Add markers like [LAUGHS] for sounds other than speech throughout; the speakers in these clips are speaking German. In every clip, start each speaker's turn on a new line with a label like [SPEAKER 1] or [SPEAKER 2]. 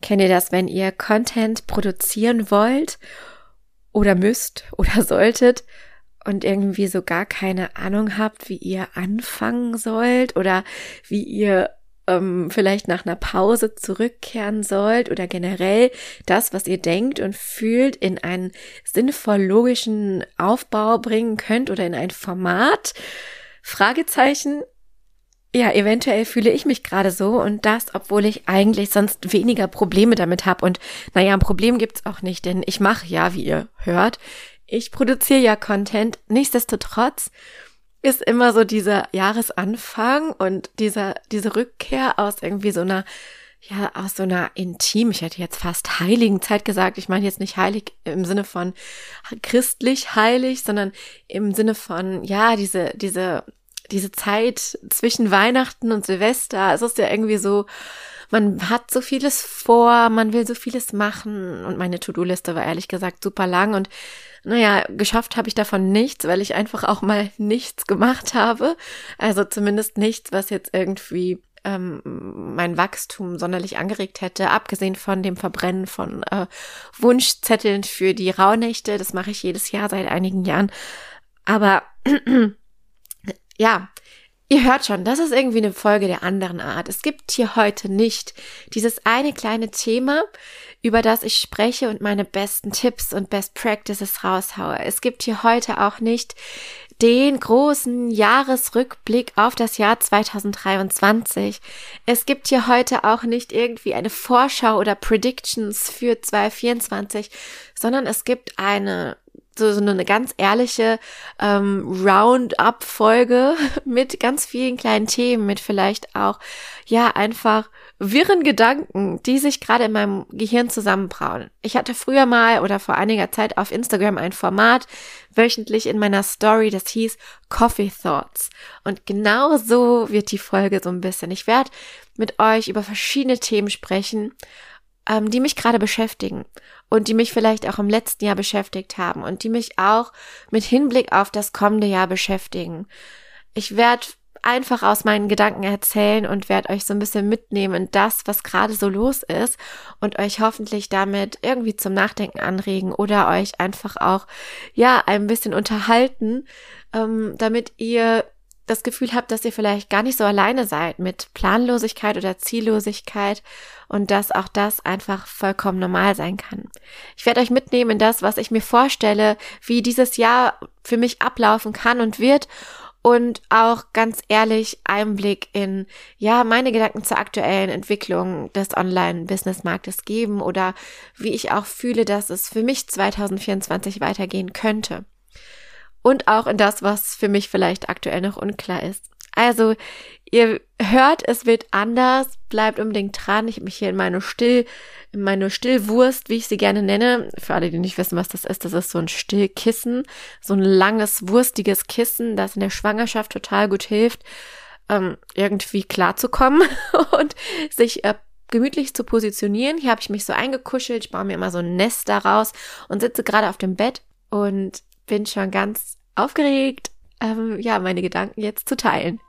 [SPEAKER 1] Kennt ihr das, wenn ihr Content produzieren wollt oder müsst oder [LAUGHS] solltet und irgendwie so gar keine Ahnung habt, wie ihr anfangen sollt oder wie ihr ähm, vielleicht nach einer Pause zurückkehren sollt oder generell das, was ihr denkt und fühlt, in einen sinnvoll logischen Aufbau bringen könnt oder in ein Format? Fragezeichen. Ja, eventuell fühle ich mich gerade so und das, obwohl ich eigentlich sonst weniger Probleme damit habe. Und naja, ein Problem gibt's auch nicht, denn ich mache ja, wie ihr hört, ich produziere ja Content. Nichtsdestotrotz ist immer so dieser Jahresanfang und dieser, diese Rückkehr aus irgendwie so einer, ja, aus so einer intim, ich hätte jetzt fast heiligen Zeit gesagt. Ich meine jetzt nicht heilig im Sinne von christlich heilig, sondern im Sinne von, ja, diese, diese, diese Zeit zwischen Weihnachten und Silvester. Es ist ja irgendwie so, man hat so vieles vor, man will so vieles machen und meine To-Do-Liste war ehrlich gesagt super lang und naja, geschafft habe ich davon nichts, weil ich einfach auch mal [LAUGHS] nichts gemacht habe. Also zumindest nichts, was jetzt irgendwie ähm, mein Wachstum sonderlich angeregt hätte, abgesehen von dem Verbrennen von äh, Wunschzetteln für die Rauhnächte. Das mache ich jedes Jahr seit einigen Jahren. Aber ja, Ihr hört schon, das ist irgendwie eine Folge der anderen Art. Es gibt hier heute nicht dieses eine kleine Thema, über das ich spreche und meine besten Tipps und Best Practices raushaue. Es gibt hier heute auch nicht den großen Jahresrückblick auf das Jahr 2023. Es gibt hier heute auch nicht irgendwie eine Vorschau oder Predictions für 2024, sondern es gibt eine so, so eine ganz ehrliche ähm, Roundup-Folge [LAUGHS] mit ganz vielen kleinen Themen, mit vielleicht auch, ja, einfach wirren Gedanken, die sich gerade in meinem Gehirn zusammenbrauen. Ich hatte früher mal oder vor einiger Zeit auf Instagram ein Format wöchentlich in meiner Story, das hieß Coffee Thoughts. Und genau so wird die Folge so ein bisschen. Ich werde mit euch über verschiedene Themen sprechen ähm, die mich gerade beschäftigen und die mich vielleicht auch im letzten Jahr beschäftigt haben und die mich auch mit Hinblick auf das kommende Jahr beschäftigen. Ich werde einfach aus meinen Gedanken erzählen und werde euch so ein bisschen mitnehmen das, was gerade so los ist und euch hoffentlich damit irgendwie zum Nachdenken anregen oder euch einfach auch, ja, ein bisschen unterhalten, ähm, damit ihr das Gefühl habt, dass ihr vielleicht gar nicht so alleine seid mit Planlosigkeit oder Ziellosigkeit und dass auch das einfach vollkommen normal sein kann. Ich werde euch mitnehmen in das, was ich mir vorstelle, wie dieses Jahr für mich ablaufen kann und wird und auch ganz ehrlich Einblick in, ja, meine Gedanken zur aktuellen Entwicklung des Online-Business-Marktes geben oder wie ich auch fühle, dass es für mich 2024 weitergehen könnte und auch in das, was für mich vielleicht aktuell noch unklar ist. Also, ihr hört, es wird anders, bleibt unbedingt dran. Ich habe mich hier in meine Still, in meine Stillwurst, wie ich sie gerne nenne. Für alle, die nicht wissen, was das ist, das ist so ein Stillkissen, so ein langes, wurstiges Kissen, das in der Schwangerschaft total gut hilft, ähm, irgendwie klarzukommen [LAUGHS] und sich äh, gemütlich zu positionieren. Hier habe ich mich so eingekuschelt, ich baue mir immer so ein Nest daraus und sitze gerade auf dem Bett und bin schon ganz aufgeregt, ähm, ja, meine Gedanken jetzt zu teilen.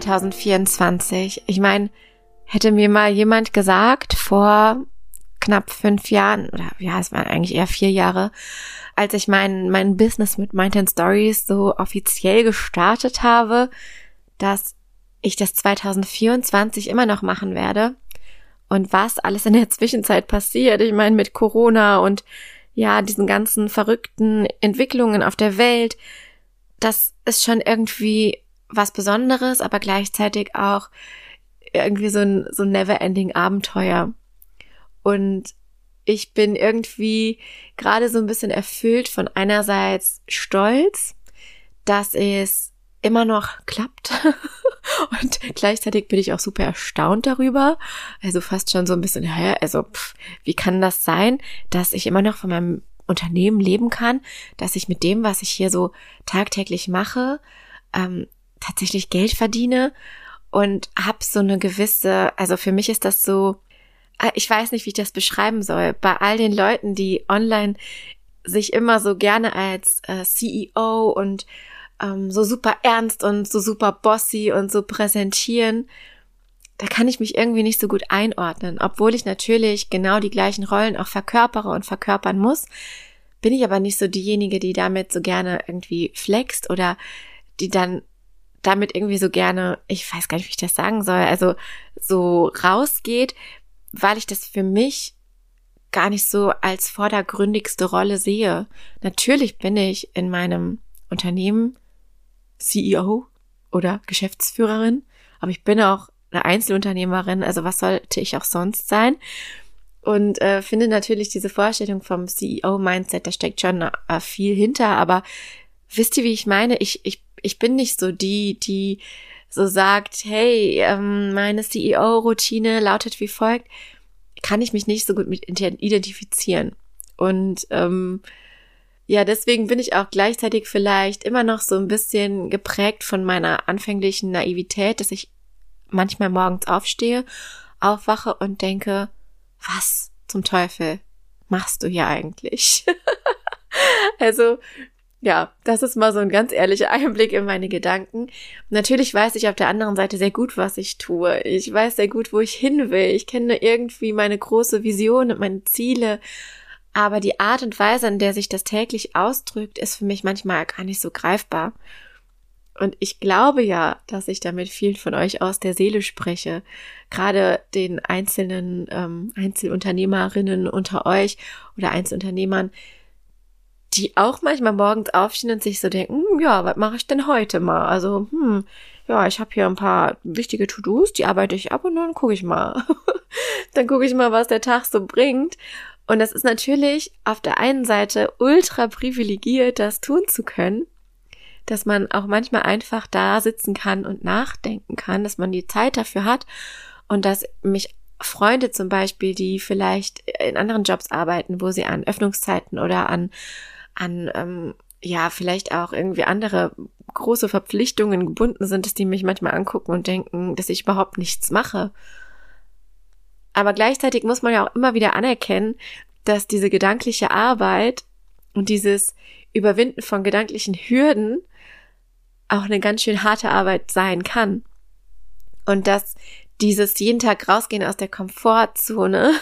[SPEAKER 1] 2024. Ich meine, hätte mir mal jemand gesagt vor knapp fünf Jahren, oder ja, es waren eigentlich eher vier Jahre, als ich mein, mein Business mit Mind Stories so offiziell gestartet habe, dass ich das 2024 immer noch machen werde. Und was alles in der Zwischenzeit passiert, ich meine mit Corona und ja, diesen ganzen verrückten Entwicklungen auf der Welt, das ist schon irgendwie was Besonderes, aber gleichzeitig auch irgendwie so ein, so ein never-ending Abenteuer. Und ich bin irgendwie gerade so ein bisschen erfüllt von einerseits Stolz, dass es immer noch klappt. [LAUGHS] Und gleichzeitig bin ich auch super erstaunt darüber. Also fast schon so ein bisschen, hä, also pff, wie kann das sein, dass ich immer noch von meinem Unternehmen leben kann, dass ich mit dem, was ich hier so tagtäglich mache, ähm, tatsächlich Geld verdiene und habe so eine gewisse, also für mich ist das so, äh, ich weiß nicht, wie ich das beschreiben soll, bei all den Leuten, die online sich immer so gerne als äh, CEO und ähm, so super ernst und so super bossy und so präsentieren, da kann ich mich irgendwie nicht so gut einordnen. Obwohl ich natürlich genau die gleichen Rollen auch verkörpere und verkörpern muss, bin ich aber nicht so diejenige, die damit so gerne irgendwie flext oder die dann damit irgendwie so gerne, ich weiß gar nicht, wie ich das sagen soll, also so rausgeht, weil ich das für mich gar nicht so als vordergründigste Rolle sehe. Natürlich bin ich in meinem Unternehmen CEO oder Geschäftsführerin, aber ich bin auch eine Einzelunternehmerin, also was sollte ich auch sonst sein? Und äh, finde natürlich diese Vorstellung vom CEO-Mindset, da steckt schon äh, viel hinter, aber wisst ihr, wie ich meine? Ich, ich, ich bin nicht so die, die so sagt, hey, ähm, meine CEO-Routine lautet wie folgt, kann ich mich nicht so gut mit identifizieren. Und ähm, ja, deswegen bin ich auch gleichzeitig vielleicht immer noch so ein bisschen geprägt von meiner anfänglichen Naivität, dass ich manchmal morgens aufstehe, aufwache und denke, was zum Teufel machst du hier eigentlich? [LAUGHS] also, ja, das ist mal so ein ganz ehrlicher [LAUGHS] Einblick in meine Gedanken. Natürlich weiß ich auf der anderen Seite sehr gut, was ich tue. Ich weiß sehr gut, wo ich hin will. Ich kenne irgendwie meine große Vision und meine Ziele. Aber die Art und Weise, in der sich das täglich ausdrückt, ist für mich manchmal gar nicht so greifbar. Und ich glaube ja, dass ich damit vielen von euch aus der Seele spreche. Gerade den einzelnen ähm, Einzelunternehmerinnen unter euch oder Einzelunternehmern, die auch manchmal morgens aufstehen und sich so denken, hm, ja, was mache ich denn heute mal? Also, hm, ja, ich habe hier ein paar wichtige To-Dos, die arbeite ich ab und dann gucke ich mal. [LAUGHS] dann gucke ich mal, was der Tag so bringt. Und das ist natürlich auf der einen Seite ultra privilegiert, das tun zu können dass man auch manchmal einfach da sitzen kann und nachdenken kann, dass man die Zeit dafür hat und dass mich Freunde zum Beispiel, die vielleicht in anderen Jobs arbeiten, wo sie an Öffnungszeiten oder an, an ähm, ja, vielleicht auch irgendwie andere große Verpflichtungen gebunden sind, dass die mich manchmal angucken und denken, dass ich überhaupt nichts mache. Aber gleichzeitig muss man ja auch immer wieder anerkennen, dass diese gedankliche Arbeit und dieses Überwinden von gedanklichen Hürden auch eine ganz schön harte Arbeit sein kann. Und dass dieses jeden Tag rausgehen aus der Komfortzone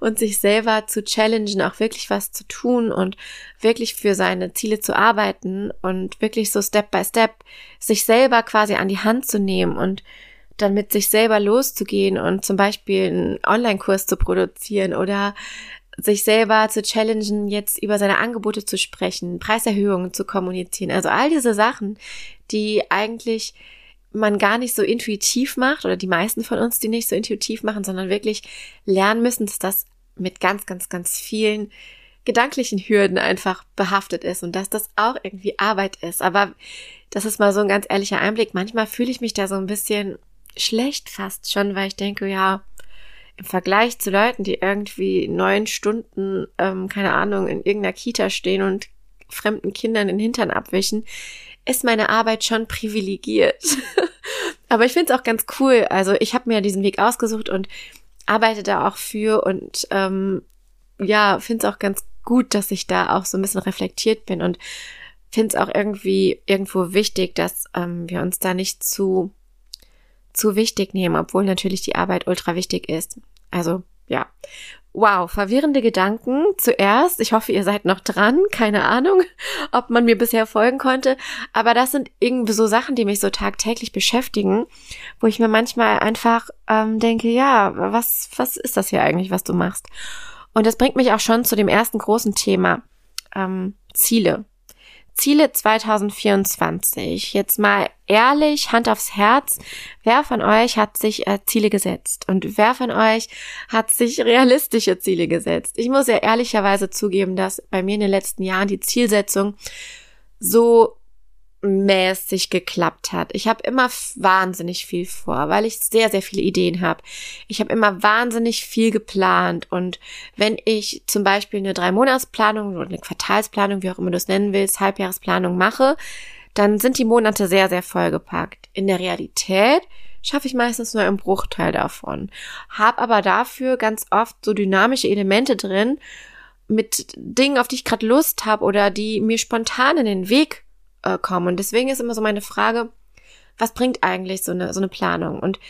[SPEAKER 1] und sich selber zu challengen, auch wirklich was zu tun und wirklich für seine Ziele zu arbeiten und wirklich so Step by Step sich selber quasi an die Hand zu nehmen und dann mit sich selber loszugehen und zum Beispiel einen Online-Kurs zu produzieren oder sich selber zu challengen, jetzt über seine Angebote zu sprechen, Preiserhöhungen zu kommunizieren. Also all diese Sachen, die eigentlich man gar nicht so intuitiv macht oder die meisten von uns, die nicht so intuitiv machen, sondern wirklich lernen müssen, dass das mit ganz, ganz, ganz vielen gedanklichen Hürden einfach behaftet ist und dass das auch irgendwie Arbeit ist. Aber das ist mal so ein ganz ehrlicher Einblick. Manchmal fühle ich mich da so ein bisschen schlecht fast schon, weil ich denke, ja, im Vergleich zu Leuten, die irgendwie neun Stunden, ähm, keine Ahnung, in irgendeiner Kita stehen und fremden Kindern den Hintern abwischen, ist meine Arbeit schon privilegiert. [LAUGHS] Aber ich finde es auch ganz cool. Also ich habe mir diesen Weg ausgesucht und arbeite da auch für und ähm, ja, finde es auch ganz gut, dass ich da auch so ein bisschen reflektiert bin und finde es auch irgendwie irgendwo wichtig, dass ähm, wir uns da nicht zu zu wichtig nehmen, obwohl natürlich die Arbeit ultra wichtig ist. Also ja. Wow, verwirrende Gedanken zuerst. Ich hoffe, ihr seid noch dran. Keine Ahnung, [LAUGHS] ob man mir bisher folgen konnte. Aber das sind irgendwie so Sachen, die mich so tagtäglich beschäftigen, wo ich mir manchmal einfach ähm, denke, ja, was, was ist das hier eigentlich, was du machst? Und das bringt mich auch schon zu dem ersten großen Thema. Ähm, Ziele. Ziele 2024. Jetzt mal ehrlich, Hand aufs Herz. Wer von euch hat sich äh, Ziele gesetzt? Und wer von euch hat sich realistische Ziele gesetzt? Ich muss ja ehrlicherweise zugeben, dass bei mir in den letzten Jahren die Zielsetzung so mäßig geklappt hat. Ich habe immer wahnsinnig viel vor, weil ich sehr, sehr viele Ideen habe. Ich habe immer wahnsinnig viel geplant. Und wenn ich zum Beispiel eine Drei-Monats-Planung oder eine Quartalsplanung, wie auch immer du es nennen willst, Halbjahresplanung mache, dann sind die Monate sehr, sehr vollgepackt. In der Realität schaffe ich meistens nur einen Bruchteil davon. Hab aber dafür ganz oft so dynamische Elemente drin mit Dingen, auf die ich gerade Lust habe oder die mir spontan in den Weg äh, kommen. Und deswegen ist immer so meine Frage, was bringt eigentlich so eine, so eine Planung? Und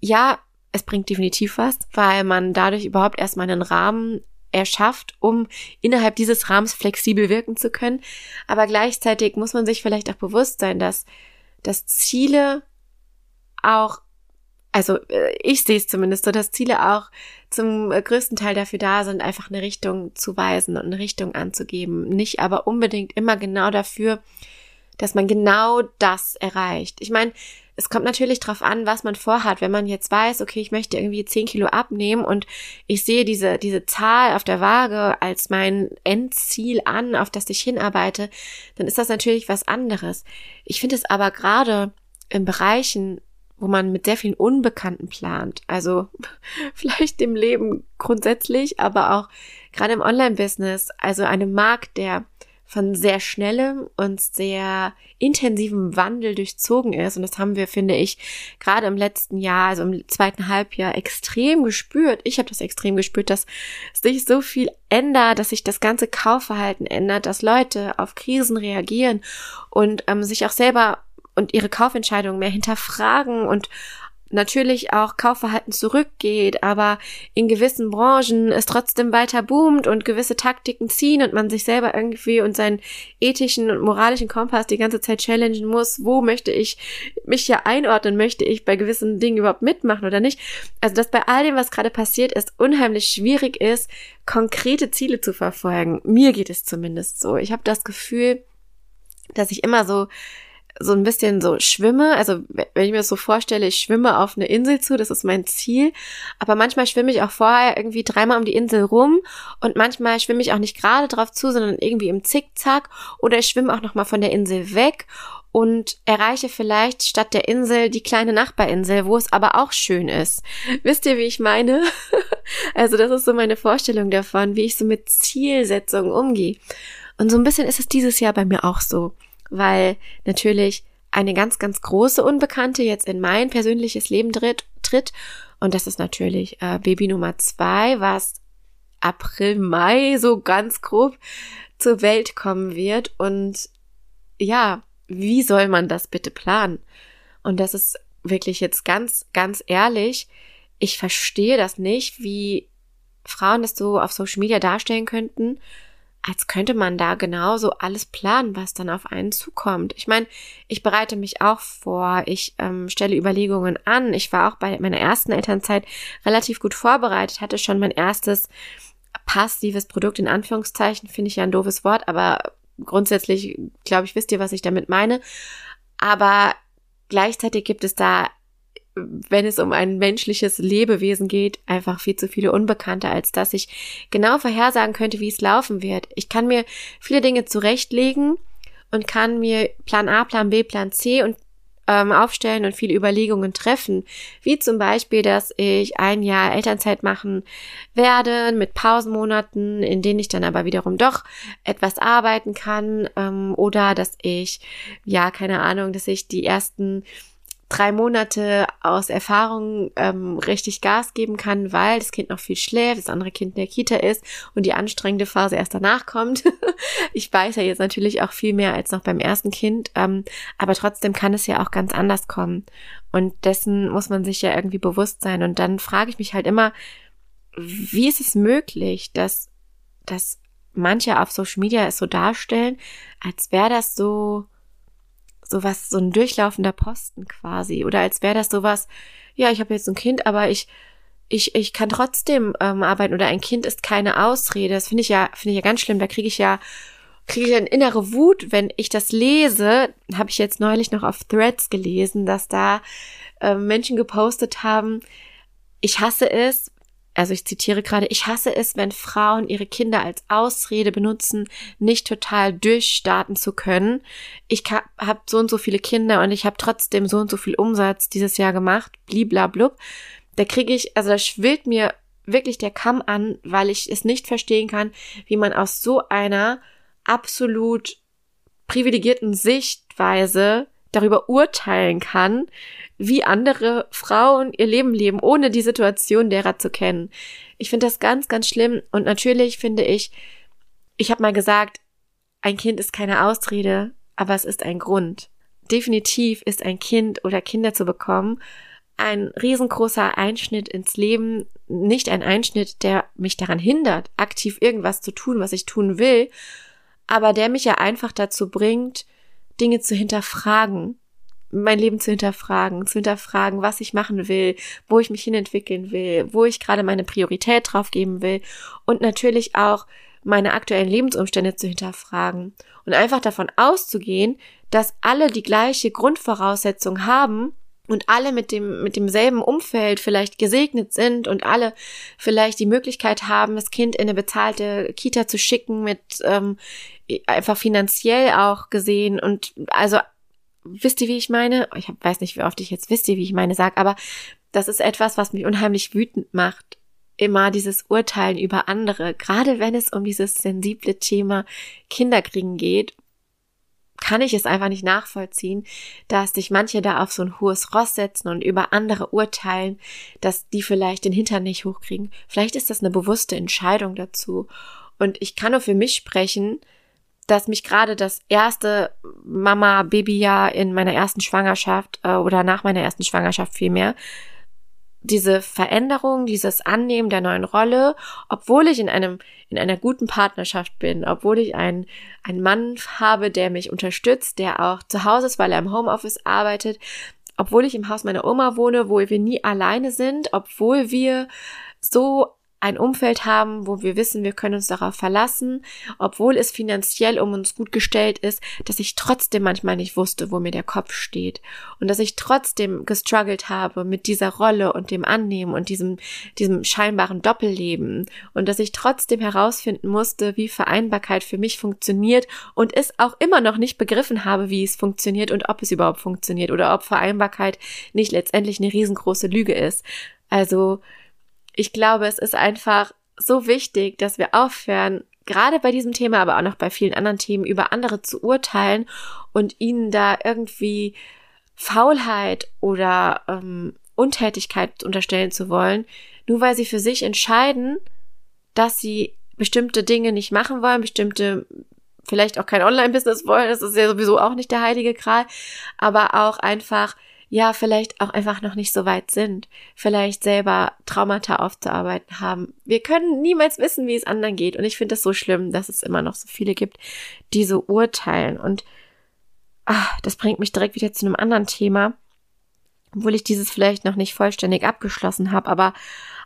[SPEAKER 1] ja, es bringt definitiv was, weil man dadurch überhaupt erstmal einen Rahmen erschafft, um innerhalb dieses Rahmens flexibel wirken zu können. Aber gleichzeitig muss man sich vielleicht auch bewusst sein, dass, dass Ziele auch, also äh, ich sehe es zumindest so, dass Ziele auch zum größten Teil dafür da sind, einfach eine Richtung zu weisen und eine Richtung anzugeben. Nicht aber unbedingt immer genau dafür, dass man genau das erreicht. Ich meine, es kommt natürlich drauf an, was man vorhat. Wenn man jetzt weiß, okay, ich möchte irgendwie 10 Kilo abnehmen und ich sehe diese, diese Zahl auf der Waage als mein Endziel an, auf das ich hinarbeite, dann ist das natürlich was anderes. Ich finde es aber gerade in Bereichen, wo man mit sehr vielen Unbekannten plant. Also [LAUGHS] vielleicht dem Leben grundsätzlich, aber auch gerade im Online-Business. Also einem Markt, der von sehr schnellem und sehr intensivem Wandel durchzogen ist. Und das haben wir, finde ich, gerade im letzten Jahr, also im zweiten Halbjahr, extrem gespürt. Ich habe das extrem gespürt, dass sich so viel ändert, dass sich das ganze Kaufverhalten ändert, dass Leute auf Krisen reagieren und ähm, sich auch selber und ihre Kaufentscheidungen mehr hinterfragen und natürlich auch Kaufverhalten zurückgeht, aber in gewissen Branchen es trotzdem weiter boomt und gewisse Taktiken ziehen und man sich selber irgendwie und seinen ethischen und moralischen Kompass die ganze Zeit challengen muss, wo möchte ich mich ja einordnen, möchte ich bei gewissen Dingen überhaupt mitmachen oder nicht. Also dass bei all dem, was gerade passiert ist, unheimlich schwierig ist, konkrete Ziele zu verfolgen. Mir geht es zumindest so. Ich habe das Gefühl, dass ich immer so so ein bisschen so schwimme. Also wenn ich mir das so vorstelle, ich schwimme auf eine Insel zu, das ist mein Ziel. Aber manchmal schwimme ich auch vorher irgendwie dreimal um die Insel rum und manchmal schwimme ich auch nicht gerade drauf zu, sondern irgendwie im Zickzack oder ich schwimme auch nochmal von der Insel weg und erreiche vielleicht statt der Insel die kleine Nachbarinsel, wo es aber auch schön ist. Wisst ihr, wie ich meine? [LAUGHS] also das ist so meine Vorstellung davon, wie ich so mit Zielsetzungen umgehe. Und so ein bisschen ist es dieses Jahr bei mir auch so weil natürlich eine ganz, ganz große Unbekannte jetzt in mein persönliches Leben tritt. tritt. Und das ist natürlich äh, Baby Nummer zwei, was April, Mai so ganz grob zur Welt kommen wird. Und ja, wie soll man das bitte planen? Und das ist wirklich jetzt ganz, ganz ehrlich. Ich verstehe das nicht, wie Frauen das so auf Social Media darstellen könnten als könnte man da genauso alles planen, was dann auf einen zukommt. Ich meine, ich bereite mich auch vor, ich ähm, stelle Überlegungen an. Ich war auch bei meiner ersten Elternzeit relativ gut vorbereitet, hatte schon mein erstes passives Produkt in Anführungszeichen, finde ich ja ein doofes Wort, aber grundsätzlich, glaube ich, wisst ihr, was ich damit meine. Aber gleichzeitig gibt es da wenn es um ein menschliches Lebewesen geht, einfach viel zu viele Unbekannte, als dass ich genau vorhersagen könnte, wie es laufen wird. Ich kann mir viele Dinge zurechtlegen und kann mir Plan A, Plan B, Plan C und ähm, aufstellen und viele Überlegungen treffen. Wie zum Beispiel, dass ich ein Jahr Elternzeit machen werde mit Pausenmonaten, in denen ich dann aber wiederum doch etwas arbeiten kann. Ähm, oder dass ich, ja, keine Ahnung, dass ich die ersten drei Monate aus Erfahrung ähm, richtig Gas geben kann, weil das Kind noch viel schläft, das andere Kind in der Kita ist und die anstrengende Phase erst danach kommt. [LAUGHS] ich weiß ja jetzt natürlich auch viel mehr als noch beim ersten Kind, ähm, aber trotzdem kann es ja auch ganz anders kommen. Und dessen muss man sich ja irgendwie bewusst sein. Und dann frage ich mich halt immer, wie ist es möglich, dass, dass manche auf Social Media es so darstellen, als wäre das so sowas, so ein durchlaufender Posten quasi. Oder als wäre das sowas, ja, ich habe jetzt ein Kind, aber ich, ich, ich kann trotzdem ähm, arbeiten oder ein Kind ist keine Ausrede. Das finde ich ja, finde ich ja ganz schlimm. Da kriege ich ja, kriege ich eine innere Wut, wenn ich das lese. Habe ich jetzt neulich noch auf Threads gelesen, dass da äh, Menschen gepostet haben, ich hasse es, also ich zitiere gerade, ich hasse es, wenn Frauen ihre Kinder als Ausrede benutzen, nicht total durchstarten zu können. Ich habe so und so viele Kinder und ich habe trotzdem so und so viel Umsatz dieses Jahr gemacht, bliblablub. Da kriege ich, also da schwillt mir wirklich der Kamm an, weil ich es nicht verstehen kann, wie man aus so einer absolut privilegierten Sichtweise darüber urteilen kann, wie andere Frauen ihr Leben leben, ohne die Situation derer zu kennen. Ich finde das ganz, ganz schlimm. Und natürlich finde ich, ich habe mal gesagt, ein Kind ist keine Ausrede, aber es ist ein Grund. Definitiv ist ein Kind oder Kinder zu bekommen ein riesengroßer Einschnitt ins Leben, nicht ein Einschnitt, der mich daran hindert, aktiv irgendwas zu tun, was ich tun will, aber der mich ja einfach dazu bringt, Dinge zu hinterfragen, mein Leben zu hinterfragen, zu hinterfragen, was ich machen will, wo ich mich hinentwickeln will, wo ich gerade meine Priorität drauf geben will und natürlich auch meine aktuellen Lebensumstände zu hinterfragen und einfach davon auszugehen, dass alle die gleiche Grundvoraussetzung haben und alle mit dem mit demselben Umfeld vielleicht gesegnet sind und alle vielleicht die Möglichkeit haben, das Kind in eine bezahlte Kita zu schicken mit ähm, einfach finanziell auch gesehen und also wisst ihr, wie ich meine? Ich weiß nicht, wie oft ich jetzt wisst ihr, wie ich meine sag, aber das ist etwas, was mich unheimlich wütend macht. Immer dieses Urteilen über andere, gerade wenn es um dieses sensible Thema Kinderkriegen geht, kann ich es einfach nicht nachvollziehen, dass sich manche da auf so ein hohes Ross setzen und über andere urteilen, dass die vielleicht den Hintern nicht hochkriegen. Vielleicht ist das eine bewusste Entscheidung dazu. Und ich kann nur für mich sprechen, dass mich gerade das erste Mama-Baby-Jahr in meiner ersten Schwangerschaft äh, oder nach meiner ersten Schwangerschaft vielmehr, diese Veränderung, dieses Annehmen der neuen Rolle, obwohl ich in einem, in einer guten Partnerschaft bin, obwohl ich einen, einen Mann habe, der mich unterstützt, der auch zu Hause ist, weil er im Homeoffice arbeitet, obwohl ich im Haus meiner Oma wohne, wo wir nie alleine sind, obwohl wir so ein Umfeld haben, wo wir wissen, wir können uns darauf verlassen, obwohl es finanziell um uns gut gestellt ist, dass ich trotzdem manchmal nicht wusste, wo mir der Kopf steht und dass ich trotzdem gestruggelt habe mit dieser Rolle und dem Annehmen und diesem, diesem scheinbaren Doppelleben und dass ich trotzdem herausfinden musste, wie Vereinbarkeit für mich funktioniert und es auch immer noch nicht begriffen habe, wie es funktioniert und ob es überhaupt funktioniert oder ob Vereinbarkeit nicht letztendlich eine riesengroße Lüge ist. Also, ich glaube, es ist einfach so wichtig, dass wir aufhören, gerade bei diesem Thema, aber auch noch bei vielen anderen Themen, über andere zu urteilen und ihnen da irgendwie Faulheit oder ähm, Untätigkeit unterstellen zu wollen, nur weil sie für sich entscheiden, dass sie bestimmte Dinge nicht machen wollen, bestimmte vielleicht auch kein Online-Business wollen, das ist ja sowieso auch nicht der heilige Gral, aber auch einfach ja, vielleicht auch einfach noch nicht so weit sind, vielleicht selber Traumata aufzuarbeiten haben. Wir können niemals wissen, wie es anderen geht. Und ich finde das so schlimm, dass es immer noch so viele gibt, die so urteilen. Und ach, das bringt mich direkt wieder zu einem anderen Thema, obwohl ich dieses vielleicht noch nicht vollständig abgeschlossen habe, aber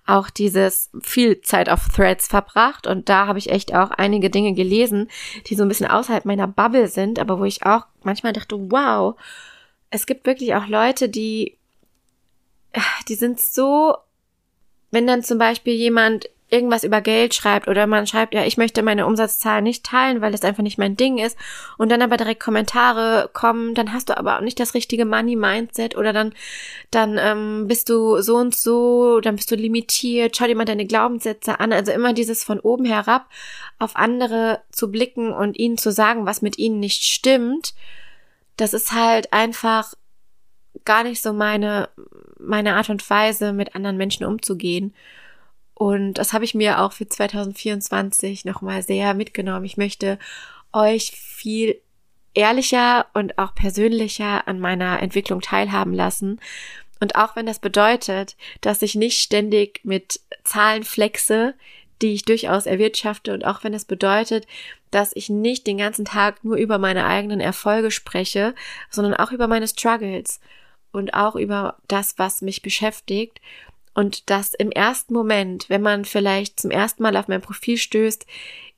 [SPEAKER 1] auch dieses viel Zeit auf Threads verbracht und da habe ich echt auch einige Dinge gelesen, die so ein bisschen außerhalb meiner Bubble sind, aber wo ich auch manchmal dachte, wow, es gibt wirklich auch Leute, die, die sind so, wenn dann zum Beispiel jemand irgendwas über Geld schreibt oder man schreibt, ja, ich möchte meine Umsatzzahlen nicht teilen, weil es einfach nicht mein Ding ist und dann aber direkt Kommentare kommen, dann hast du aber auch nicht das richtige Money-Mindset oder dann, dann ähm, bist du so und so, dann bist du limitiert, schau dir mal deine Glaubenssätze an, also immer dieses von oben herab auf andere zu blicken und ihnen zu sagen, was mit ihnen nicht stimmt das ist halt einfach gar nicht so meine, meine Art und Weise, mit anderen Menschen umzugehen. Und das habe ich mir auch für 2024 nochmal sehr mitgenommen. Ich möchte euch viel ehrlicher und auch persönlicher an meiner Entwicklung teilhaben lassen. Und auch wenn das bedeutet, dass ich nicht ständig mit Zahlen flexe, die ich durchaus erwirtschafte und auch wenn es bedeutet, dass ich nicht den ganzen Tag nur über meine eigenen Erfolge spreche, sondern auch über meine Struggles und auch über das, was mich beschäftigt und dass im ersten Moment, wenn man vielleicht zum ersten Mal auf mein Profil stößt,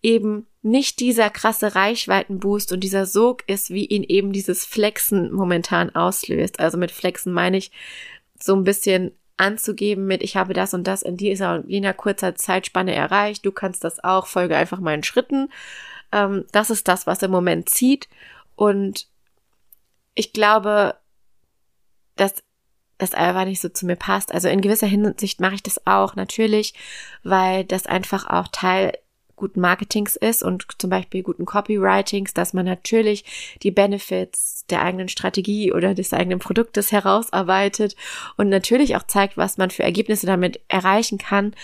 [SPEAKER 1] eben nicht dieser krasse Reichweitenboost und dieser Sog ist, wie ihn eben dieses Flexen momentan auslöst. Also mit Flexen meine ich so ein bisschen anzugeben mit, ich habe das und das in dieser und jener kurzer Zeitspanne erreicht, du kannst das auch, folge einfach meinen Schritten. Ähm, das ist das, was im Moment zieht. Und ich glaube, dass das einfach nicht so zu mir passt. Also in gewisser Hinsicht mache ich das auch natürlich, weil das einfach auch Teil guten Marketings ist und zum Beispiel guten Copywritings, dass man natürlich die Benefits der eigenen Strategie oder des eigenen Produktes herausarbeitet und natürlich auch zeigt, was man für Ergebnisse damit erreichen kann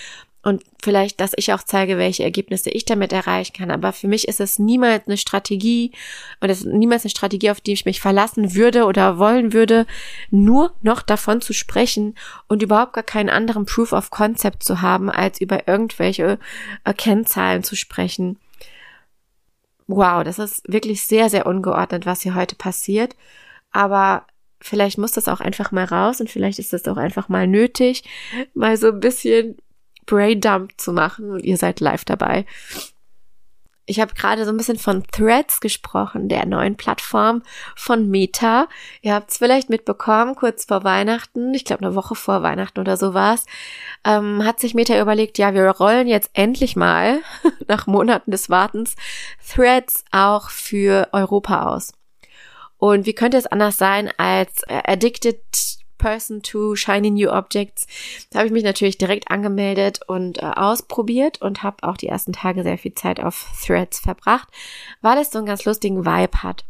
[SPEAKER 1] und vielleicht, dass ich auch zeige, welche Ergebnisse ich damit erreichen kann. Aber für mich ist es niemals eine Strategie und es ist niemals eine Strategie, auf die ich mich verlassen würde oder wollen würde, nur noch davon zu sprechen und überhaupt gar keinen anderen Proof of Concept zu haben, als über irgendwelche äh, Kennzahlen zu sprechen. Wow, das ist wirklich sehr, sehr ungeordnet, was hier heute passiert. Aber vielleicht muss das auch einfach mal raus und vielleicht ist das auch einfach mal nötig, mal so ein bisschen Braindump zu machen und ihr seid live dabei. Ich habe gerade so ein bisschen von Threads gesprochen, der neuen Plattform von Meta. Ihr habt es vielleicht mitbekommen, kurz vor Weihnachten, ich glaube eine Woche vor Weihnachten oder so war's, ähm, hat sich Meta überlegt, ja, wir rollen jetzt endlich mal, [LAUGHS] nach Monaten des Wartens, Threads auch für Europa aus. Und wie könnte es anders sein als Addicted Person to Shiny New Objects. Da habe ich mich natürlich direkt angemeldet und äh, ausprobiert und habe auch die ersten Tage sehr viel Zeit auf Threads verbracht, weil es so einen ganz lustigen Vibe hat.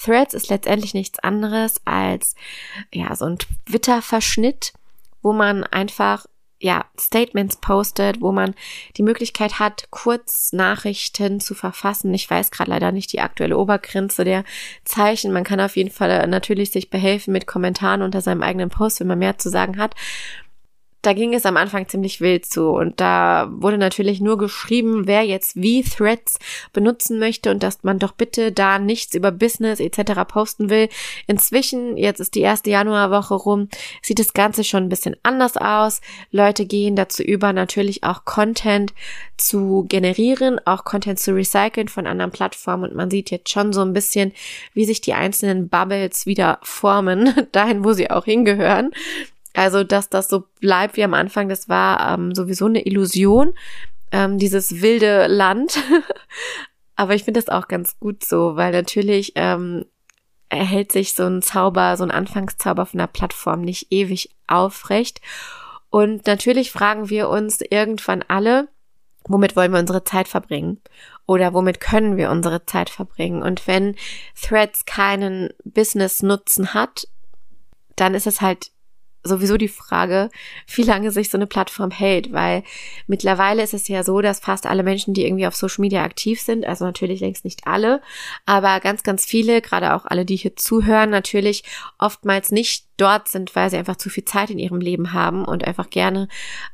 [SPEAKER 1] Threads ist letztendlich nichts anderes als ja so ein Twitter-Verschnitt, wo man einfach ja, Statements postet, wo man die Möglichkeit hat, Kurznachrichten zu verfassen. Ich weiß gerade leider nicht die aktuelle Obergrenze der Zeichen. Man kann auf jeden Fall natürlich sich behelfen mit Kommentaren unter seinem eigenen Post, wenn man mehr zu sagen hat da ging es am Anfang ziemlich wild zu und da wurde natürlich nur geschrieben, wer jetzt wie Threads benutzen möchte und dass man doch bitte da nichts über Business etc. posten will. Inzwischen, jetzt ist die erste Januarwoche rum, sieht das Ganze schon ein bisschen anders aus. Leute gehen dazu über, natürlich auch Content zu generieren, auch Content zu recyceln von anderen Plattformen und man sieht jetzt schon so ein bisschen, wie sich die einzelnen Bubbles wieder formen, [LAUGHS] dahin, wo sie auch hingehören. Also, dass das so bleibt wie am Anfang, das war ähm, sowieso eine Illusion, ähm, dieses wilde Land. [LAUGHS] Aber ich finde das auch ganz gut so, weil natürlich ähm, erhält sich so ein Zauber, so ein Anfangszauber von der Plattform nicht ewig aufrecht. Und natürlich fragen wir uns irgendwann alle, womit wollen wir unsere Zeit verbringen? Oder womit können wir unsere Zeit verbringen? Und wenn Threads keinen Business-Nutzen hat, dann ist es halt sowieso die Frage, wie lange sich so eine Plattform hält, weil mittlerweile ist es ja so, dass fast alle Menschen, die irgendwie auf Social Media aktiv sind, also natürlich längst nicht alle, aber ganz, ganz viele, gerade auch alle, die hier zuhören, natürlich oftmals nicht dort sind, weil sie einfach zu viel Zeit in ihrem Leben haben und einfach gerne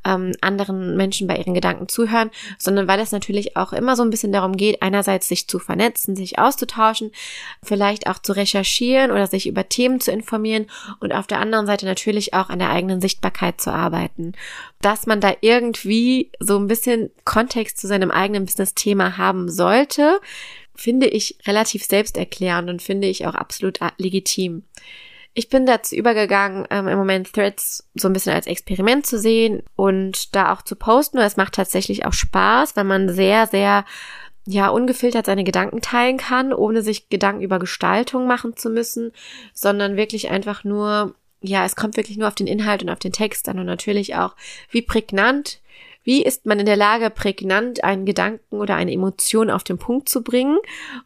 [SPEAKER 1] ähm, anderen Menschen bei ihren Gedanken zuhören, sondern weil es natürlich auch immer so ein bisschen darum geht, einerseits sich zu vernetzen, sich auszutauschen, vielleicht auch zu recherchieren oder sich über Themen zu informieren und auf der anderen Seite natürlich auch an der eigenen Sichtbarkeit zu arbeiten. Dass man da irgendwie so ein bisschen Kontext zu seinem eigenen Business-Thema haben sollte, finde ich relativ selbsterklärend und finde ich auch absolut legitim. Ich bin dazu übergegangen, ähm, im Moment Threads so ein bisschen als Experiment zu sehen und da auch zu posten. es macht tatsächlich auch Spaß, weil man sehr, sehr ja, ungefiltert seine Gedanken teilen kann, ohne sich Gedanken über Gestaltung machen zu müssen, sondern wirklich einfach nur, ja, es kommt wirklich nur auf den Inhalt und auf den Text an und natürlich auch, wie prägnant wie ist man in der Lage, prägnant einen Gedanken oder eine Emotion auf den Punkt zu bringen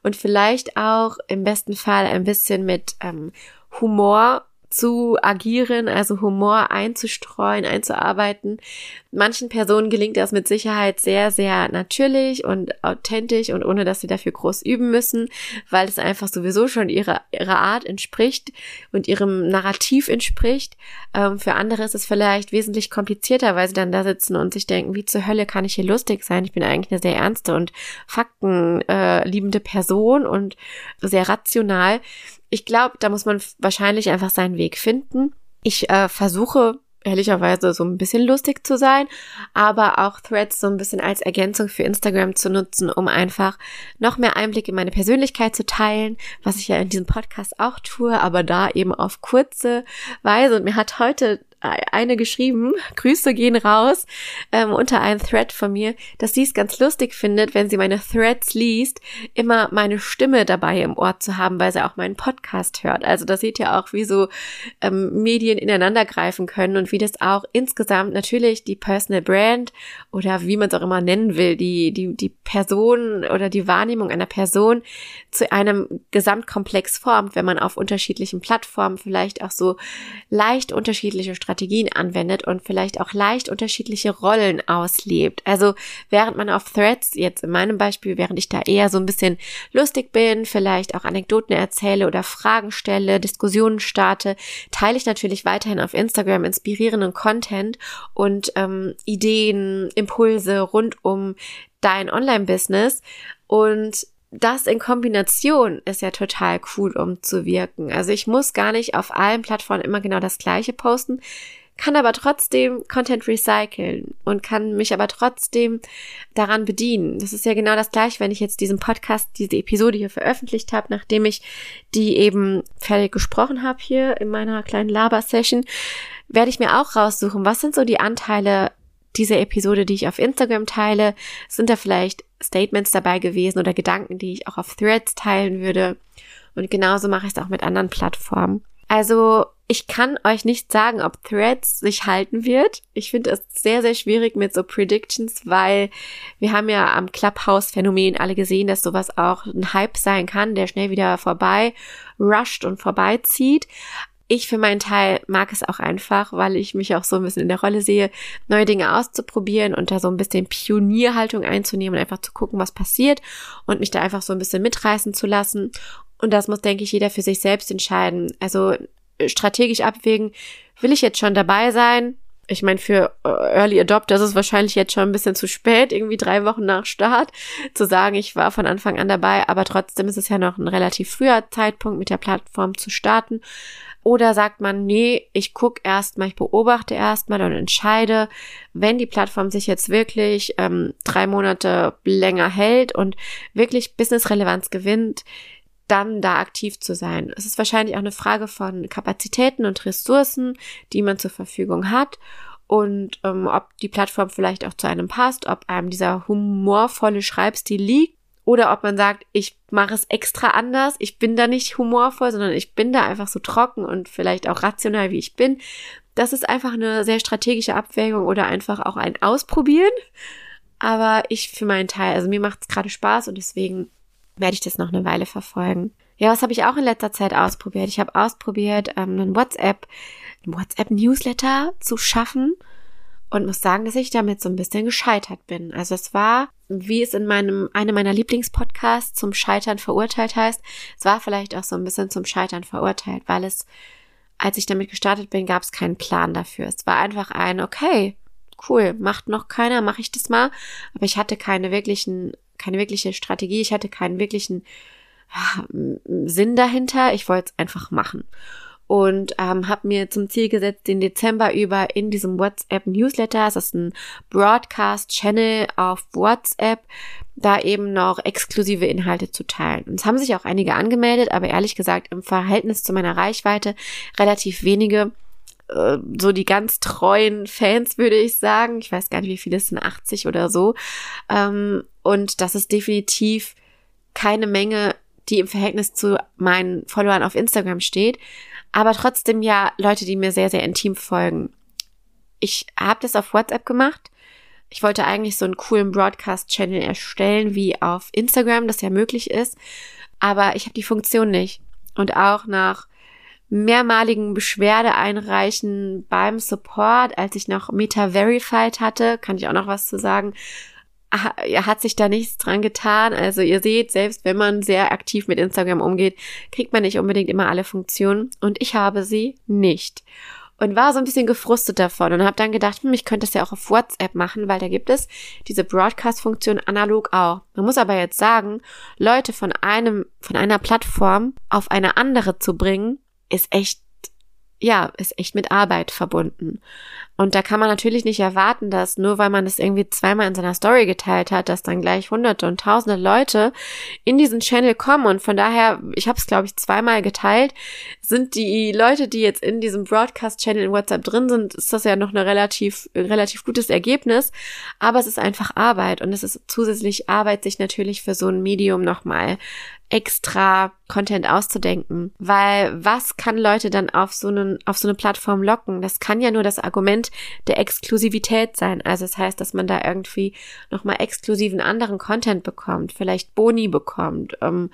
[SPEAKER 1] und vielleicht auch im besten Fall ein bisschen mit ähm, Humor zu agieren, also Humor einzustreuen, einzuarbeiten. Manchen Personen gelingt das mit Sicherheit sehr, sehr natürlich und authentisch und ohne, dass sie dafür groß üben müssen, weil es einfach sowieso schon ihrer, ihrer Art entspricht und ihrem Narrativ entspricht. Ähm, für andere ist es vielleicht wesentlich komplizierter, weil sie dann da sitzen und sich denken, wie zur Hölle kann ich hier lustig sein? Ich bin eigentlich eine sehr ernste und faktenliebende äh, Person und sehr rational ich glaube, da muss man wahrscheinlich einfach seinen Weg finden. Ich äh, versuche ehrlicherweise so ein bisschen lustig zu sein, aber auch Threads so ein bisschen als Ergänzung für Instagram zu nutzen, um einfach noch mehr Einblick in meine Persönlichkeit zu teilen, was ich ja in diesem Podcast auch tue, aber da eben auf kurze Weise. Und mir hat heute eine geschrieben, [LAUGHS] Grüße gehen raus, ähm, unter einem Thread von mir, dass sie es ganz lustig findet, wenn sie meine Threads liest, immer meine Stimme dabei im Ohr zu haben, weil sie auch meinen Podcast hört. Also da seht ihr auch, wie so ähm, Medien ineinander greifen können und wie das auch insgesamt natürlich die Personal Brand oder wie man es auch immer nennen will, die, die, die Person oder die Wahrnehmung einer Person zu einem Gesamtkomplex formt, wenn man auf unterschiedlichen Plattformen vielleicht auch so leicht unterschiedliche Strategien anwendet und vielleicht auch leicht unterschiedliche Rollen auslebt. Also während man auf Threads, jetzt in meinem Beispiel, während ich da eher so ein bisschen lustig bin, vielleicht auch Anekdoten erzähle oder Fragen stelle, Diskussionen starte, teile ich natürlich weiterhin auf Instagram inspirierenden Content und ähm, Ideen, Impulse rund um dein Online-Business und das in Kombination ist ja total cool, um zu wirken. Also ich muss gar nicht auf allen Plattformen immer genau das gleiche posten, kann aber trotzdem Content recyceln und kann mich aber trotzdem daran bedienen. Das ist ja genau das gleiche, wenn ich jetzt diesen Podcast, diese Episode hier veröffentlicht habe, nachdem ich die eben fertig gesprochen habe hier in meiner kleinen Laber-Session, werde ich mir auch raussuchen, was sind so die Anteile dieser Episode, die ich auf Instagram teile, sind da vielleicht Statements dabei gewesen oder Gedanken, die ich auch auf Threads teilen würde. Und genauso mache ich es auch mit anderen Plattformen. Also ich kann euch nicht sagen, ob Threads sich halten wird. Ich finde es sehr, sehr schwierig mit so Predictions, weil wir haben ja am Clubhouse-Phänomen alle gesehen, dass sowas auch ein Hype sein kann, der schnell wieder vorbei rusht und vorbeizieht. Ich für meinen Teil mag es auch einfach, weil ich mich auch so ein bisschen in der Rolle sehe, neue Dinge auszuprobieren und da so ein bisschen Pionierhaltung einzunehmen und einfach zu gucken, was passiert und mich da einfach so ein bisschen mitreißen zu lassen. Und das muss, denke ich, jeder für sich selbst entscheiden. Also äh, strategisch abwägen, will ich jetzt schon dabei sein? Ich meine, für äh, Early Adopter ist es wahrscheinlich jetzt schon ein bisschen zu spät, irgendwie drei Wochen nach Start, zu sagen, ich war von Anfang an dabei, aber trotzdem ist es ja noch ein relativ früher Zeitpunkt, mit der Plattform zu starten. Oder sagt man, nee, ich gucke erstmal, ich beobachte erstmal und entscheide, wenn die Plattform sich jetzt wirklich ähm, drei Monate länger hält und wirklich Business-Relevanz gewinnt, dann da aktiv zu sein. Es ist wahrscheinlich auch eine Frage von Kapazitäten und Ressourcen, die man zur Verfügung hat und ähm, ob die Plattform vielleicht auch zu einem passt, ob einem dieser humorvolle Schreibstil liegt oder ob man sagt, ich mache es extra anders, ich bin da nicht humorvoll, sondern ich bin da einfach so trocken und vielleicht auch rational, wie ich bin. Das ist einfach eine sehr strategische Abwägung oder einfach auch ein Ausprobieren. Aber ich für meinen Teil, also mir macht es gerade Spaß und deswegen werde ich das noch eine Weile verfolgen. Ja, was habe ich auch in letzter Zeit ausprobiert? Ich habe ausprobiert, ähm, einen WhatsApp, einen WhatsApp-Newsletter zu schaffen und muss sagen, dass ich damit so ein bisschen gescheitert bin. Also es war, wie es in meinem, einem meiner Lieblingspodcasts zum Scheitern verurteilt heißt, es war vielleicht auch so ein bisschen zum Scheitern verurteilt, weil es, als ich damit gestartet bin, gab es keinen Plan dafür. Es war einfach ein, okay, cool, macht noch keiner, mache ich das mal. Aber ich hatte keine wirklichen, keine wirkliche Strategie, ich hatte keinen wirklichen ja, Sinn dahinter. Ich wollte es einfach machen und ähm, habe mir zum Ziel gesetzt, den Dezember über in diesem WhatsApp-Newsletter, das ist ein Broadcast-Channel auf WhatsApp, da eben noch exklusive Inhalte zu teilen. Und es haben sich auch einige angemeldet, aber ehrlich gesagt im Verhältnis zu meiner Reichweite relativ wenige äh, so die ganz treuen Fans, würde ich sagen. Ich weiß gar nicht, wie viele es sind, 80 oder so. Ähm, und das ist definitiv keine Menge, die im Verhältnis zu meinen Followern auf Instagram steht aber trotzdem ja Leute, die mir sehr, sehr intim folgen. Ich habe das auf WhatsApp gemacht. Ich wollte eigentlich so einen coolen Broadcast-Channel erstellen, wie auf Instagram das ja möglich ist. Aber ich habe die Funktion nicht. Und auch nach mehrmaligen Beschwerde einreichen beim Support, als ich noch Meta Verified hatte, kann ich auch noch was zu sagen, hat sich da nichts dran getan. Also ihr seht, selbst wenn man sehr aktiv mit Instagram umgeht, kriegt man nicht unbedingt immer alle Funktionen. Und ich habe sie nicht. Und war so ein bisschen gefrustet davon und habe dann gedacht, hm, ich könnte das ja auch auf WhatsApp machen, weil da gibt es diese Broadcast-Funktion analog auch. Man muss aber jetzt sagen, Leute von einem, von einer Plattform auf eine andere zu bringen, ist echt ja, ist echt mit Arbeit verbunden. Und da kann man natürlich nicht erwarten, dass nur weil man das irgendwie zweimal in seiner Story geteilt hat, dass dann gleich hunderte und tausende Leute in diesen Channel kommen. Und von daher, ich habe es, glaube ich, zweimal geteilt, sind die Leute, die jetzt in diesem Broadcast-Channel in WhatsApp drin sind, ist das ja noch eine relativ, relativ gutes Ergebnis. Aber es ist einfach Arbeit und es ist zusätzlich Arbeit, sich natürlich für so ein Medium nochmal extra Content auszudenken. Weil was kann Leute dann auf so, einen, auf so eine Plattform locken? Das kann ja nur das Argument der Exklusivität sein. Also das heißt, dass man da irgendwie nochmal exklusiven anderen Content bekommt, vielleicht Boni bekommt, ähm,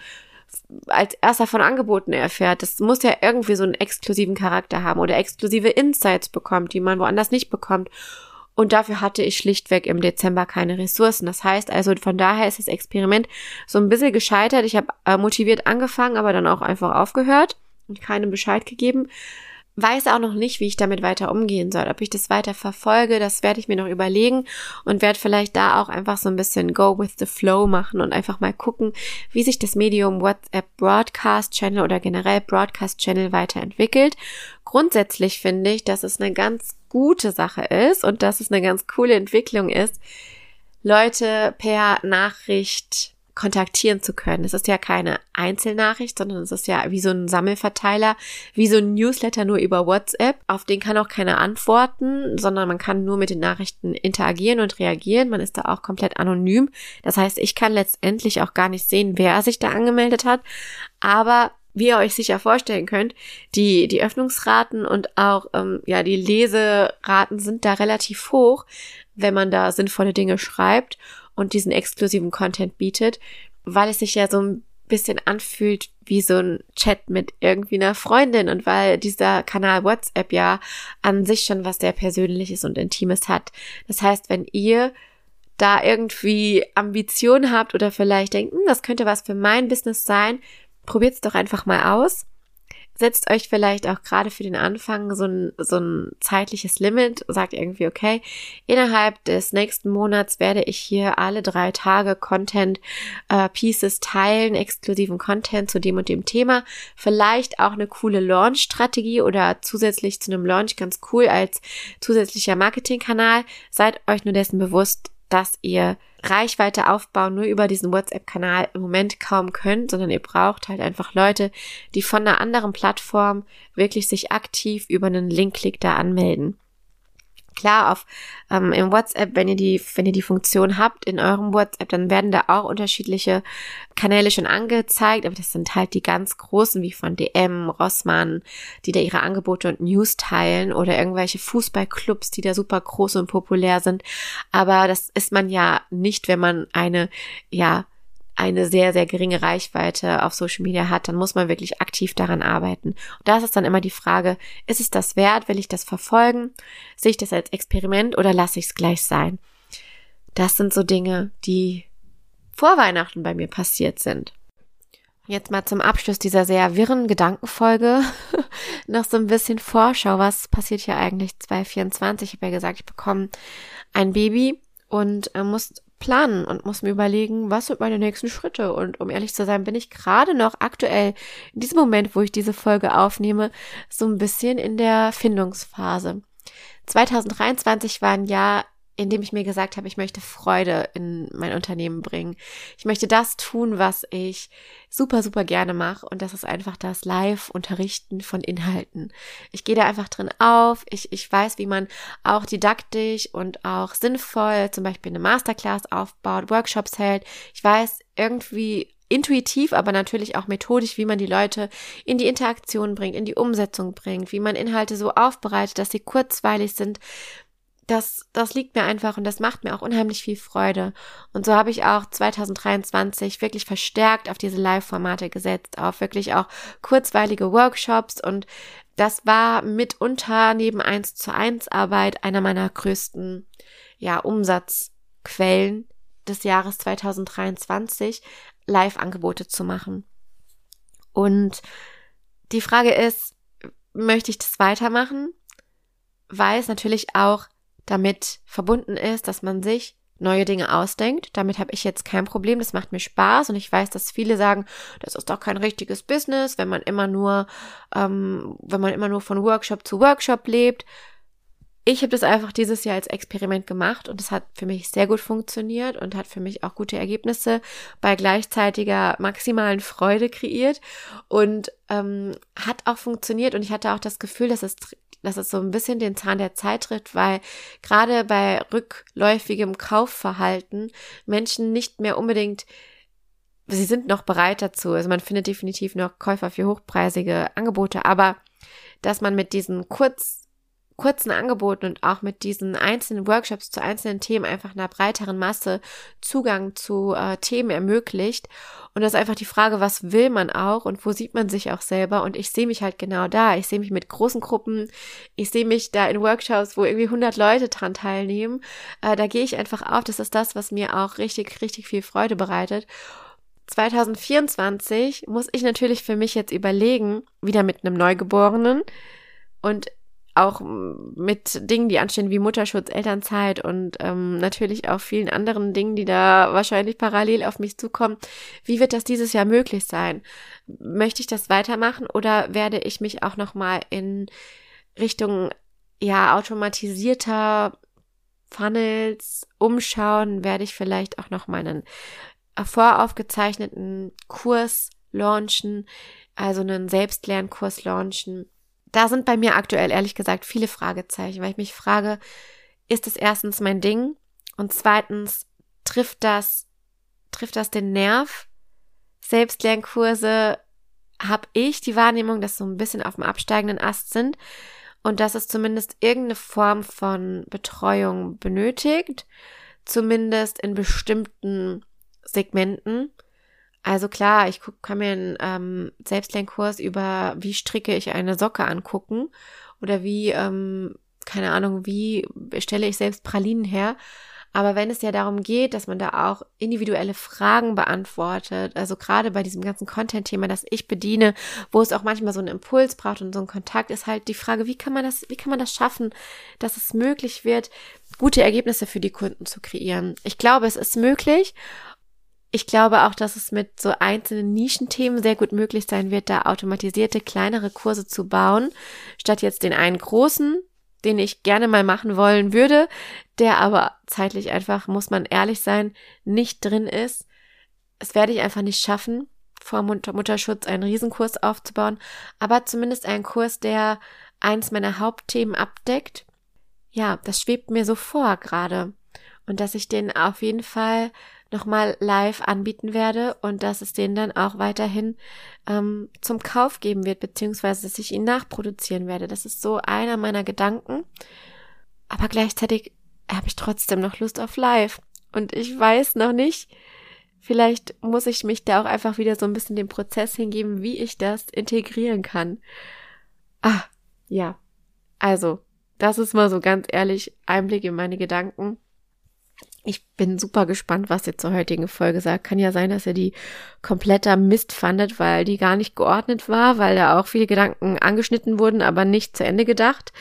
[SPEAKER 1] als erster von Angeboten erfährt. Das muss ja irgendwie so einen exklusiven Charakter haben oder exklusive Insights bekommt, die man woanders nicht bekommt. Und dafür hatte ich schlichtweg im Dezember keine Ressourcen. Das heißt also, von daher ist das Experiment so ein bisschen gescheitert. Ich habe äh, motiviert angefangen, aber dann auch einfach aufgehört und keinem Bescheid gegeben. Weiß auch noch nicht, wie ich damit weiter umgehen soll. Ob ich das weiter verfolge, das werde ich mir noch überlegen und werde vielleicht da auch einfach so ein bisschen Go with the Flow machen und einfach mal gucken, wie sich das Medium WhatsApp Broadcast Channel oder generell Broadcast Channel weiterentwickelt. Grundsätzlich finde ich, dass es eine ganz gute Sache ist und dass es eine ganz coole Entwicklung ist, Leute per Nachricht kontaktieren zu können. Es ist ja keine Einzelnachricht, sondern es ist ja wie so ein Sammelverteiler, wie so ein Newsletter nur über WhatsApp. Auf den kann auch keiner antworten, sondern man kann nur mit den Nachrichten interagieren und reagieren. Man ist da auch komplett anonym. Das heißt, ich kann letztendlich auch gar nicht sehen, wer sich da angemeldet hat. Aber wie ihr euch sicher vorstellen könnt, die, die Öffnungsraten und auch ähm, ja, die Leseraten sind da relativ hoch, wenn man da sinnvolle Dinge schreibt und diesen exklusiven Content bietet, weil es sich ja so ein bisschen anfühlt wie so ein Chat mit irgendwie einer Freundin und weil dieser Kanal WhatsApp ja an sich schon was sehr Persönliches und Intimes hat. Das heißt, wenn ihr da irgendwie Ambitionen habt oder vielleicht denkt, hm, das könnte was für mein Business sein, probiert es doch einfach mal aus. Setzt euch vielleicht auch gerade für den Anfang so ein, so ein zeitliches Limit, sagt irgendwie, okay, innerhalb des nächsten Monats werde ich hier alle drei Tage Content äh, Pieces teilen, exklusiven Content zu dem und dem Thema. Vielleicht auch eine coole Launch-Strategie oder zusätzlich zu einem Launch ganz cool als zusätzlicher Marketingkanal. Seid euch nur dessen bewusst, dass ihr Reichweite aufbauen nur über diesen WhatsApp-Kanal im Moment kaum könnt, sondern ihr braucht halt einfach Leute, die von einer anderen Plattform wirklich sich aktiv über einen Linkklick da anmelden. Klar, auf ähm, im WhatsApp, wenn ihr die, wenn ihr die Funktion habt in eurem WhatsApp, dann werden da auch unterschiedliche Kanäle schon angezeigt, aber das sind halt die ganz großen, wie von DM, Rossmann, die da ihre Angebote und News teilen oder irgendwelche Fußballclubs, die da super groß und populär sind. Aber das ist man ja nicht, wenn man eine, ja, eine sehr, sehr geringe Reichweite auf Social Media hat, dann muss man wirklich aktiv daran arbeiten. Und da ist es dann immer die Frage, ist es das wert? Will ich das verfolgen? Sehe ich das als Experiment oder lasse ich es gleich sein? Das sind so Dinge, die vor Weihnachten bei mir passiert sind. Jetzt mal zum Abschluss dieser sehr wirren Gedankenfolge [LAUGHS] noch so ein bisschen Vorschau. Was passiert hier eigentlich 2024? Ich habe ja gesagt, ich bekomme ein Baby und äh, muss planen und muss mir überlegen, was sind meine nächsten Schritte. Und um ehrlich zu sein, bin ich gerade noch aktuell in diesem Moment, wo ich diese Folge aufnehme, so ein bisschen in der Findungsphase. 2023 war ein Jahr, in dem ich mir gesagt habe, ich möchte Freude in mein Unternehmen bringen. Ich möchte das tun, was ich super, super gerne mache. Und das ist einfach das Live-Unterrichten von Inhalten. Ich gehe da einfach drin auf. Ich, ich weiß, wie man auch didaktisch und auch sinnvoll zum Beispiel eine Masterclass aufbaut, Workshops hält. Ich weiß irgendwie intuitiv, aber natürlich auch methodisch, wie man die Leute in die Interaktion bringt, in die Umsetzung bringt, wie man Inhalte so aufbereitet, dass sie kurzweilig sind, das, das liegt mir einfach und das macht mir auch unheimlich viel Freude. Und so habe ich auch 2023 wirklich verstärkt auf diese Live-Formate gesetzt, auf wirklich auch kurzweilige Workshops und das war mitunter neben 1 zu 1 Arbeit einer meiner größten, ja, Umsatzquellen des Jahres 2023, Live-Angebote zu machen. Und die Frage ist, möchte ich das weitermachen? Weil es natürlich auch damit verbunden ist, dass man sich neue Dinge ausdenkt. Damit habe ich jetzt kein Problem. Das macht mir Spaß und ich weiß, dass viele sagen, das ist doch kein richtiges Business, wenn man immer nur, ähm, wenn man immer nur von Workshop zu Workshop lebt. ich habe das einfach dieses Jahr als Experiment gemacht und es hat für mich sehr gut funktioniert und hat für mich auch gute Ergebnisse bei gleichzeitiger maximalen Freude kreiert und ähm, hat auch funktioniert und ich hatte auch das Gefühl, dass es dass es so ein bisschen den Zahn der Zeit tritt, weil gerade bei rückläufigem Kaufverhalten Menschen nicht mehr unbedingt sie sind noch bereit dazu. Also man findet definitiv noch Käufer für hochpreisige Angebote, aber dass man mit diesen kurz kurzen Angeboten und auch mit diesen einzelnen Workshops zu einzelnen Themen einfach einer breiteren Masse Zugang zu äh, Themen ermöglicht. Und das ist einfach die Frage, was will man auch und wo sieht man sich auch selber? Und ich sehe mich halt genau da. Ich sehe mich mit großen Gruppen. Ich sehe mich da in Workshops, wo irgendwie 100 Leute dran teilnehmen. Äh, da gehe ich einfach auf. Das ist das, was mir auch richtig, richtig viel Freude bereitet. 2024 muss ich natürlich für mich jetzt überlegen, wieder mit einem Neugeborenen. Und auch mit Dingen, die anstehen wie Mutterschutz, Elternzeit und ähm, natürlich auch vielen anderen Dingen, die da wahrscheinlich parallel auf mich zukommen. Wie wird das dieses Jahr möglich sein? Möchte ich das weitermachen oder werde ich mich auch noch mal in Richtung ja automatisierter Funnels umschauen? Werde ich vielleicht auch noch meinen voraufgezeichneten Kurs launchen, also einen Selbstlernkurs launchen? Da sind bei mir aktuell ehrlich gesagt viele Fragezeichen, weil ich mich frage, ist es erstens mein Ding und zweitens trifft das trifft das den Nerv? Selbstlernkurse habe ich die Wahrnehmung, dass so ein bisschen auf dem absteigenden Ast sind und dass es zumindest irgendeine Form von Betreuung benötigt, zumindest in bestimmten Segmenten. Also klar, ich guck, kann mir einen ähm, Selbstlernkurs über wie stricke ich eine Socke angucken oder wie, ähm, keine Ahnung, wie stelle ich selbst Pralinen her. Aber wenn es ja darum geht, dass man da auch individuelle Fragen beantwortet, also gerade bei diesem ganzen Content-Thema, das ich bediene, wo es auch manchmal so einen Impuls braucht und so einen Kontakt, ist halt die Frage, wie kann man das, wie kann man das schaffen, dass es möglich wird, gute Ergebnisse für die Kunden zu kreieren? Ich glaube, es ist möglich ich glaube auch, dass es mit so einzelnen Nischenthemen sehr gut möglich sein wird, da automatisierte kleinere Kurse zu bauen, statt jetzt den einen großen, den ich gerne mal machen wollen würde, der aber zeitlich einfach, muss man ehrlich sein, nicht drin ist. Es werde ich einfach nicht schaffen, vor Mutterschutz einen Riesenkurs aufzubauen, aber zumindest einen Kurs, der eins meiner Hauptthemen abdeckt. Ja, das schwebt mir so vor gerade. Und dass ich den auf jeden Fall nochmal live anbieten werde und dass es den dann auch weiterhin ähm, zum Kauf geben wird, beziehungsweise dass ich ihn nachproduzieren werde. Das ist so einer meiner Gedanken. Aber gleichzeitig habe ich trotzdem noch Lust auf live. Und ich weiß noch nicht, vielleicht muss ich mich da auch einfach wieder so ein bisschen dem Prozess hingeben, wie ich das integrieren kann. Ah, ja. Also, das ist mal so ganz ehrlich Einblick in meine Gedanken. Ich bin super gespannt, was ihr zur heutigen Folge sagt. Kann ja sein, dass ihr die kompletter Mist fandet, weil die gar nicht geordnet war, weil da auch viele Gedanken angeschnitten wurden, aber nicht zu Ende gedacht.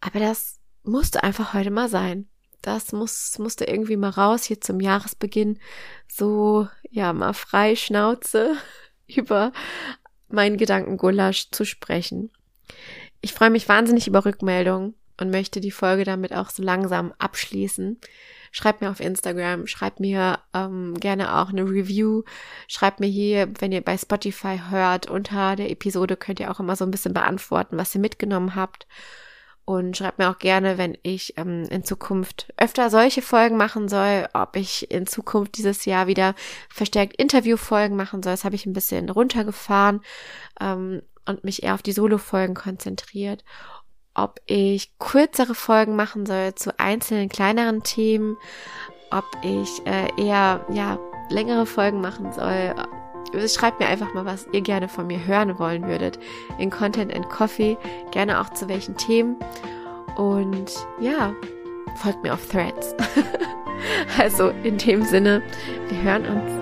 [SPEAKER 1] Aber das musste einfach heute mal sein. Das muss, musste irgendwie mal raus, hier zum Jahresbeginn. So, ja, mal frei Schnauze [LAUGHS] über meinen Gedankengulasch zu sprechen. Ich freue mich wahnsinnig über Rückmeldungen und möchte die Folge damit auch so langsam abschließen. Schreibt mir auf Instagram, schreibt mir ähm, gerne auch eine Review. Schreibt mir hier, wenn ihr bei Spotify hört, unter der Episode könnt ihr auch immer so ein bisschen beantworten, was ihr mitgenommen habt. Und schreibt mir auch gerne, wenn ich ähm, in Zukunft öfter solche Folgen machen soll, ob ich in Zukunft dieses Jahr wieder verstärkt Interviewfolgen machen soll. Das habe ich ein bisschen runtergefahren ähm, und mich eher auf die Solo-Folgen konzentriert ob ich kürzere Folgen machen soll zu einzelnen kleineren Themen, ob ich äh, eher ja längere Folgen machen soll. Schreibt mir einfach mal, was ihr gerne von mir hören wollen würdet in Content and Coffee, gerne auch zu welchen Themen. Und ja, folgt mir auf Threads. [LAUGHS] also in dem Sinne, wir hören uns